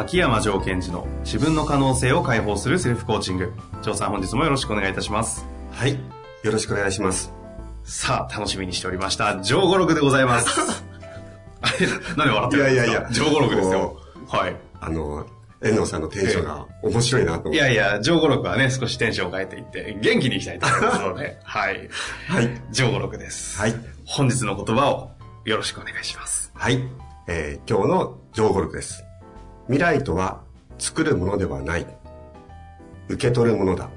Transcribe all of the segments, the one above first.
秋山城賢治の自分の可能性を解放するセルフコーチング城さん本日もよろしくお願いいたしますはい。よろしくお願いします。さあ楽しみにしておりました上五六でございますあれ 何笑ってるんですか？いやいやいや上五六ですよはいあの、遠藤さんのテンションが面白いなと思って。いやいや、上五六はね、少しテンションを変えていって、元気にいきたいと思いますので、はい。はい。上五六です。はい。本日の言葉をよろしくお願いします。はい。えー今日の情報録です。未来とは作るものではない。受け取るものだ。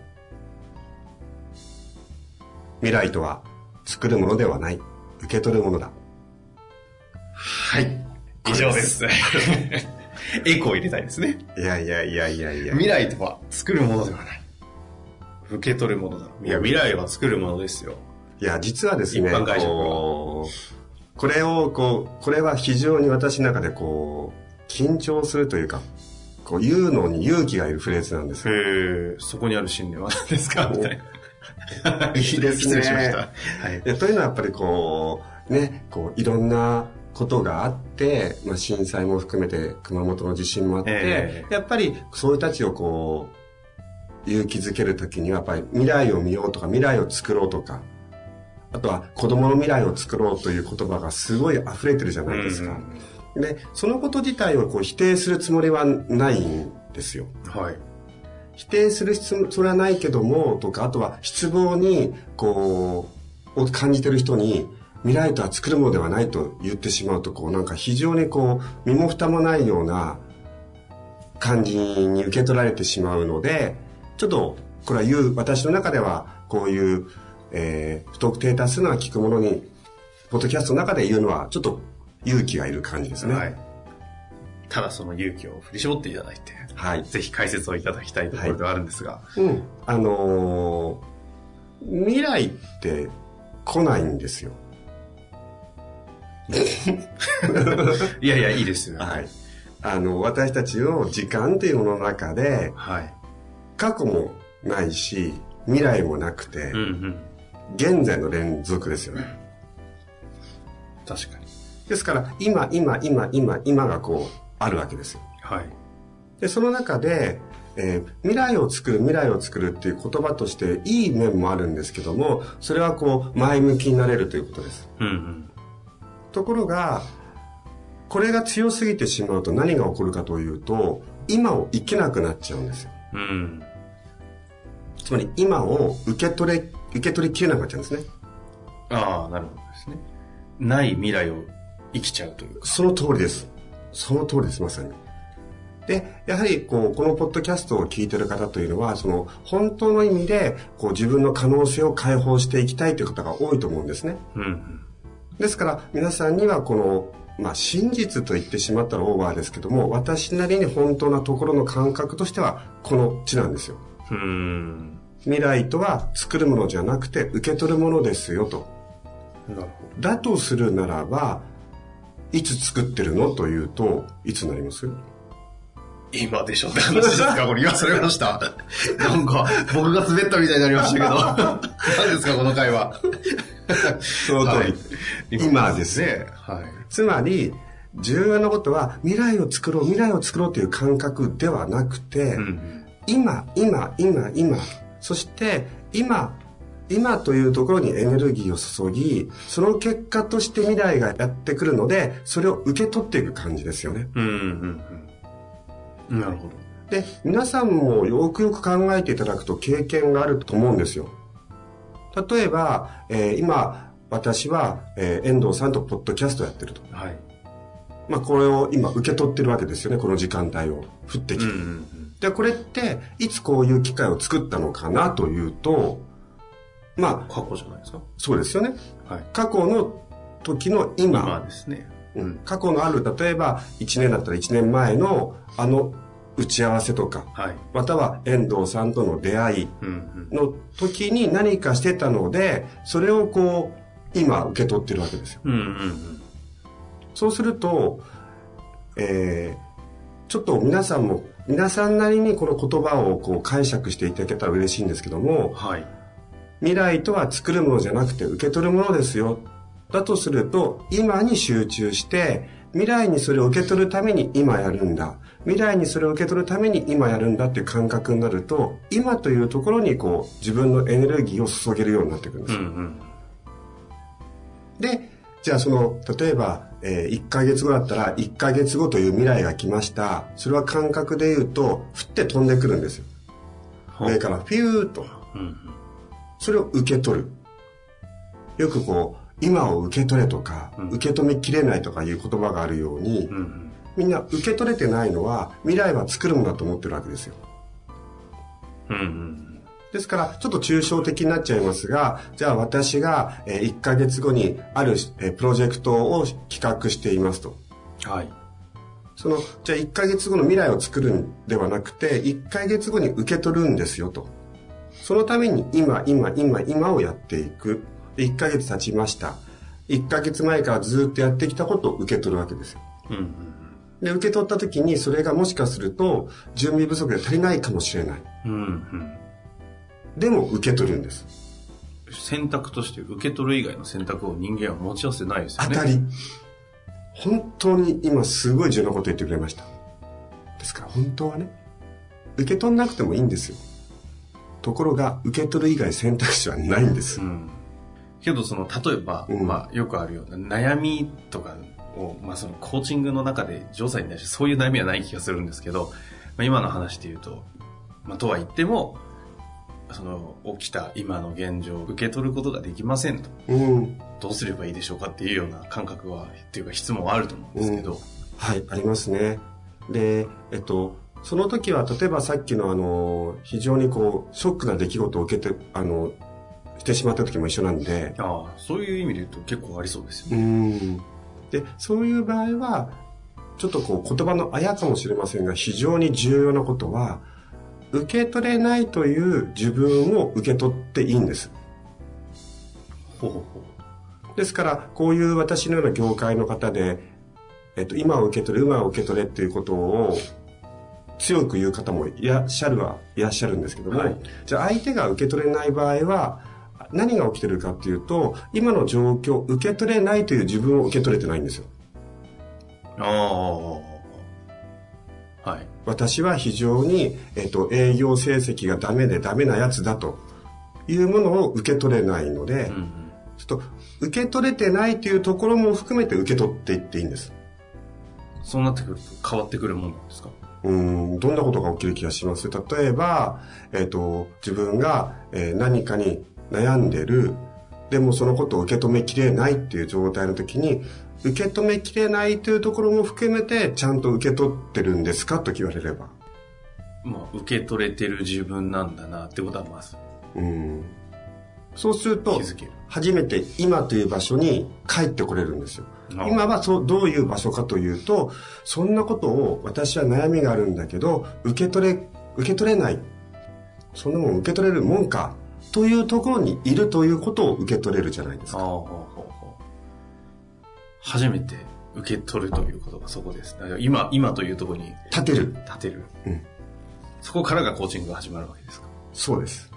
未来とは作るものではない。受け取るものだ。はい。以上です。エコー入れたいですね。いやいやいやいやいや。未来とは作るものではない。受け取るものだ。いや、未来は作るものですよ。いや、実はですね、一般解釈これを、こう、これは非常に私の中でこう、緊張するというか、こう言うのに勇気がいるフレーズなんですよ。へえ、そこにある信念は何ですか？みたいな。いいですね失礼しました。はい。というのはやっぱりこう、ね、こう、いろんなことがあって、まあ、震災も含めて熊本の地震もあって、えやっぱりそういう人たちをこう、勇気づけるときにはやっぱり未来を見ようとか未来を作ろうとか、あとは子供の未来を作ろうという言葉がすごい溢れてるじゃないですか。で、そのこと自体をこう否定するつもりはないんですよ。はい。否定する必要それはないけどもとかあとは失望にこうを感じてる人に未来とは作るものではないと言ってしまうとこうなんか非常にこう身も蓋もないような感じに受け取られてしまうのでちょっとこれは言う私の中ではこういう、えー不特定多数が聞くものにポッドキャストの中で言うのはちょっと勇気がいる感じですね。はい。ただその勇気を振り絞っていただいて、はいぜひ解説をいただきたいところではあるんですが、うん。あのー未来って来ないんですよ。いやいや、いいですよ。はい。あの、私たちの時間っていうものの中で、はい。過去もないし、未来もなくてうん、うん。現在の連続ですよね。確かに。ですから、今、今、今、今、今がこう、あるわけですよ。はい。で、その中で、えー未来を作る、未来を作るっていう言葉としていい面もあるんですけども、それはこう、前向きになれるということです。うんうん。ところが、これが強すぎてしまうと何が起こるかというと、今を生きなくなっちゃうんですよ。うん。つまり今を受け取れ、受け取りきれなくなっちゃうんですね。ああ、なるほどですね。ない未来を生きちゃうというか。その通りです。その通りです、まさに。で、やはり、こう、このポッドキャストを聞いてる方というのは、その、本当の意味で、こう、自分の可能性を解放していきたいという方が多いと思うんですね。うんうん。ですから、皆さんにはこの、まあ、真実と言ってしまったらオーバーですけども、私なりに本当なところの感覚としては、この地なんですよ。うーん。未来とは作るものじゃなくて受け取るものですよと。だとするならば、いつ作ってるの？というと、いつになります？ど。今でしょって話ですか？これ言わされました？なんか、僕が滑ったみたいになりましたけど。何ですか？この会話。その通り。今ですね。はい。つまり、重要なことは未来を作ろう、未来を作ろうという感覚ではなくて、うん今、今、今、今、そして今、今というところにエネルギーを注ぎ、その結果として未来がやってくるので、それを受け取っていく感じですよね。うん。うんうんうん。なるほど。で、皆さんもよくよく考えていただくと経験があると思うんですよ。例えば、えー今、私は、えー遠藤さんとポッドキャストやってると。はい。まあ、これを今受け取ってるわけですよね、この時間帯を降ってきて。うんうんうん。で、これって、いつこういう機会を作ったのかなというと、まあ、過去じゃないですか？そうですよね。はい。過去の時の今、今ですね。うん過去のある、例えば1年だったら1年前のあの打ち合わせとか、はい。または遠藤さんとの出会い。の時に何かしてたので、それをこう、今受け取ってるわけですよ。うんうんうん。そうすると、えーちょっと皆さんも、皆さんなりにこの言葉をこう解釈していただけたら嬉しいんですけども、はい。未来とは作るものじゃなくて受け取るものですよ。だとすると、今に集中して、未来にそれを受け取るために今やるんだ。未来にそれを受け取るために今やるんだっていう感覚になると、今というところにこう、自分のエネルギーを注げるようになってくるんですよ。うんうん。で、じゃあその、例えば、え1ヶ月後だったら、1ヶ月後という未来が来ました。それは感覚で言うと、ふって飛んでくるんですよ。上からフューッと。うんうん。それを受け取る。よくこう、今を受け取れとか、うん受け止めきれないとかいう言葉があるように、うんうん。みんな受け取れてないのは、未来は作るものだと思ってるわけですよ。うんうん。ですから、ちょっと抽象的になっちゃいますが、じゃあ私がえー1ヶ月後にあるえープロジェクトを企画していますと。はい。その、じゃあ1ヶ月後の未来を作るんではなくて、1ヶ月後に受け取るんですよと。そのために今、今、今、今をやっていく。で1ヶ月経ちました。1ヶ月前からずっとやってきたことを受け取るわけですよ。うんうんで、受け取った時にそれがもしかすると準備不足で足りないかもしれない。うん。うんうん。でも受け取るんです。選択として受け取る以外の選択を人間は持ち合わせないですよね。当たり。本当に今すごい重要なこと言ってくれました。ですから本当はね、受け取んなくてもいいんですよ。ところが、受け取る以外選択肢はないんですう。ん。けどその、例えば、うんまあよくあるような悩みとかを、まあそのコーチングの中で、ジョーさんに対してそういう悩みはない気がするんですけど、まあ、今の話で言うと、まあとは言っても、その起きた今の現状を受け取ることができませんと。うん。どうすればいいでしょうかっていうような感覚は、っていうか質問はあると思うんですけど、はい、ありますね。で、えっと、その時は、例えばさっきのあの、非常にこう、ショックな出来事を受けて、あの、してしまった時も一緒なんで、ああ、そういう意味で言うと結構ありそうですようね。ん。で、そういう場合は、ちょっとこう言葉のあやかもしれませんが、非常に重要なことは、受け取れないという自分を受け取っていいんです。ほうほうほですから、こういう私のような業界の方で、えっと、今を受け取れ、今を受け取れっていうことを強く言う方もいらっしゃるはいらっしゃるんですけども、はいじゃあ相手が受け取れない場合は、何が起きてるかっていうと、今の状況を受け取れないという自分を受け取れてないんですよ。う。ああ、はい。私は非常に、えっと、営業成績がダメでダメなやつだというものを受け取れないので、うんうんちょっと受け取れてないというところも含めて受け取っていっていいんです。そうなってくると変わってくるもんなんですか？うん、どんなことが起きる気がします？例えば、えっ、と、自分が、えー何かに悩んでる、でもそのことを受け止めきれないっていう状態の時に、受け止めきれないというところも含めて、ちゃんと受け取ってるんですか？と言われれば。まあ、受け取れてる自分なんだなってことはまずうん。そうすると。初めて今という場所に帰ってこれるんですよ。今はそうどういう場所かというとそんなことを私は悩みがあるんだけど受け取れ受け取れないそんなもん受け取れるもんかというところにいるということを受け取れるじゃないですか。初めて受け取るということがそこです。今、今というところに立てる。立てる。うんそこからがコーチングが始まるわけですか？そうです。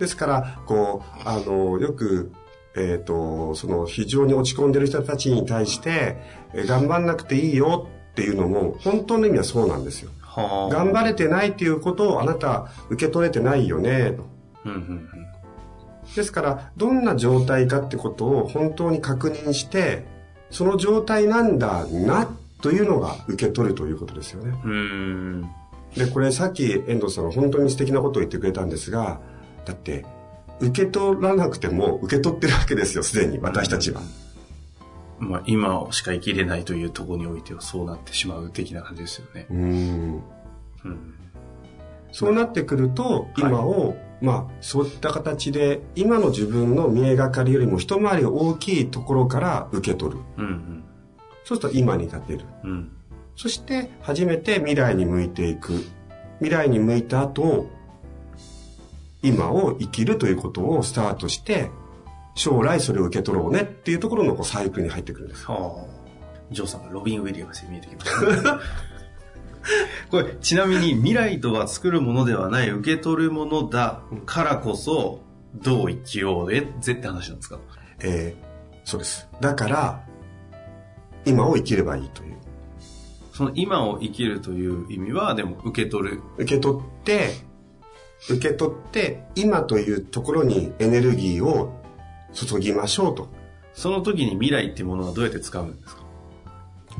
ですから、こう、あの、よく、えっ、と、その非常に落ち込んでる人たちに対して、え頑張んなくていいよっていうのも、本当の意味はそうなんですよ。は頑張れてないっていうことをあなた受け取れてないよね、と。うんうんうん。ですから、どんな状態かってことを本当に確認して、その状態なんだな、というのが受け取るということですよね。うーん。で、これさっき遠藤さんが本当に素敵なことを言ってくれたんですが、だって、受け取らなくても受け取ってるわけですよ、すでに、私たちは。まあ、今しか生きれないというところにおいてはそうなってしまう的な感じですよね。うーん。うん。そうなってくると、今を、まあ、そういった形で、今の自分の見えがかりよりも一回り大きいところから受け取る。うんうん。そうすると今に立てる。うん。そして、初めて未来に向いていく。未来に向いた後、今を生きるということをスタートして、将来それを受け取ろうねっていうところのこうサイクルに入ってくるんです。はあ。ジョーさんがロビン・ウィリアムスに見えてきました、ね。これ、ちなみに未来とは作るものではない受け取るものだからこそ、どう生きようぜって話なんですか？えーそうです。だから、今を生きればいいという。その今を生きるという意味は、でも受け取る。受け取って、受け取って、今というところにエネルギーを注ぎましょうと。その時に未来っていうものはどうやって使うんですか？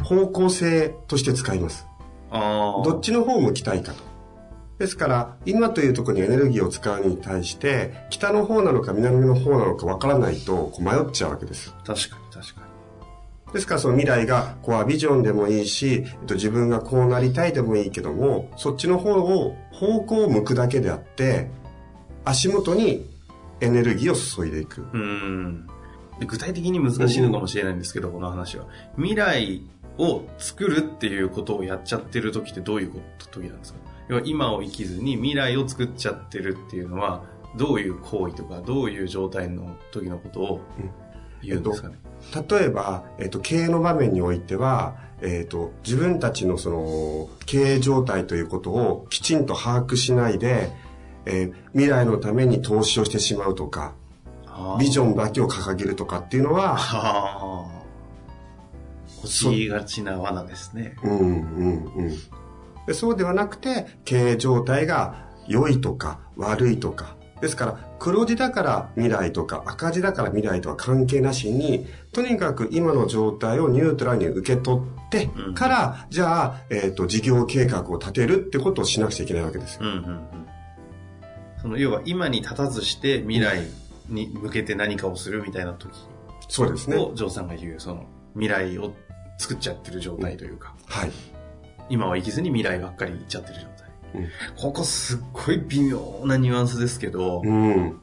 方向性として使います。ああ。どっちの方を向きたいかと。ですから、今というところにエネルギーを使うに対して、北の方なのか南の方なのかわからないと迷っちゃうわけです。確かに確かですからその未来がコアビジョンでもいいし、えっと、自分がこうなりたいでもいいけども、そっちの方を、方向を向くだけであって、足元にエネルギーを注いでいく。に。うん。で具体的に難しいのかもしれないんですけど、この話は。未来を作るっていうことをやっちゃってる時ってどういうこと時なんですか？要は今を生きずに未来を作っちゃってるっていうのは、どういう行為とか、どういう状態の時のことを言うんですかね。例えば、えっと、経営の場面においては、えっと、自分たちのその、経営状態ということをきちんと把握しないで、えー未来のために投資をしてしまうとか、ビジョンだけを掲げるとかっていうのは、ああ。落ちがちな罠ですね。うんうんうんで。そうではなくて、経営状態が良いとか悪いとか。ですから、黒字だから未来とか赤字だから未来とは関係なしに、とにかく今の状態をニュートラルに受け取ってうんから、じゃあ、えっ、と、事業計画を立てるってことをしなくちゃいけないわけですよ。うんうんうん。その要は今に立たずして未来に向けて何かをするみたいな時そうですね。を、ジョーさんが言う、その未来を作っちゃってる状態というか、はい。今は生きずに未来ばっかり行っちゃってる状態。うんここすっごい微妙なニュアンスですけど、うん。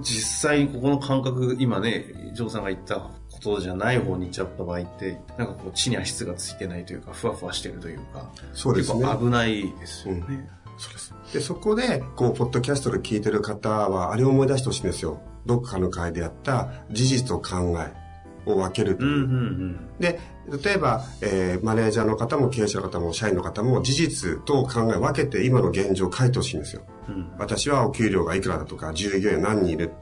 実際ここの感覚、今ね、ジョーさんが言ったことじゃない方に行っちゃった場合って、なんかこう地に足質がついてないというか、ふわふわしてるというか、そうですね。結構危ないですよね。そうです。で、そこで、こう、ポッドキャストで聞いてる方は、あれを思い出してほしいんですよ。どっかの回でやった事実と考えを分けるという。うんうんうん。で、例えば、えーマネージャーの方も経営者の方も社員の方も事実と考えを分けて今の現状を書いてほしいんですよ。うん私はお給料がいくらだとか、従業員何人いる。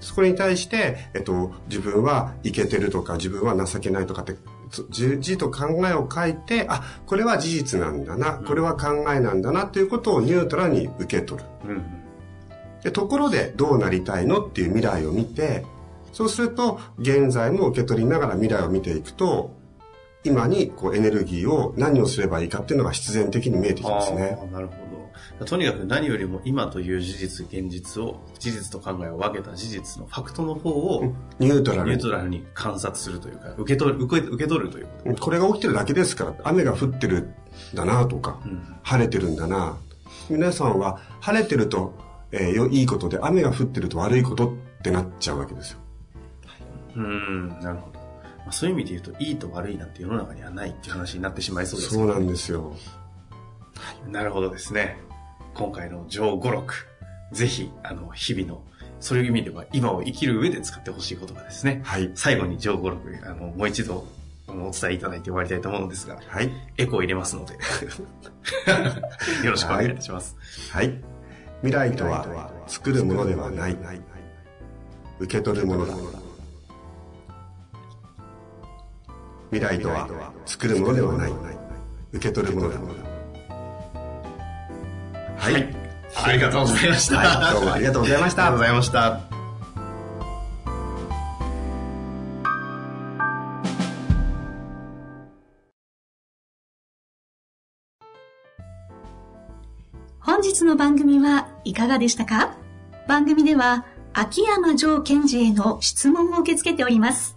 そこに対して、えっと、自分はいけてるとか、自分は情けないとかって、つじ字と考えを書いて、あ、これは事実なんだな、これは考えなんだな、ということをニュートラルに受け取る。うんうんで、ところでどうなりたいのっていう未来を見て、そうすると、現在も受け取りながら未来を見ていくと、今にこうエネルギーを何をすればいいかっていうのが必然的に見えてきますね。なるほど。とにかく何よりも今という事実、現実を、事実と考えを分けた事実のファクトの方をニュートラルにニュー。トラルに観察するというか、受け取る、受け受け取るということ。これが起きてるだけですから、雨が降ってるんだなとか、うん晴れてるんだな。皆さんは晴れてると、えーよいいことで、雨が降ってると悪いことってなっちゃうわけですよ。うん、なるほど。まあ、そういう意味で言うと、いいと悪いなんて世の中にはないっていう話になってしまいそうですそうなんですよ。なるほどですね。今回の上五六。ぜひ、あの、日々の、そういう意味では今を生きる上で使ってほしい言葉ですね。はい。最後に上五六、あの、もう一度、お伝えいただいて終わりたいと思うのですが、はい。エコー入れますので、よろしくお願いいたします。はい。未来とは作るものではない。受け取るものだ。未来とは作るものではない。受け取るものだ。はい。ありがとうございました。はいどうもありがとうございましたありがとうございました。本日の番組はいかがでしたか？番組では秋山城賢治への質問を受け付けております。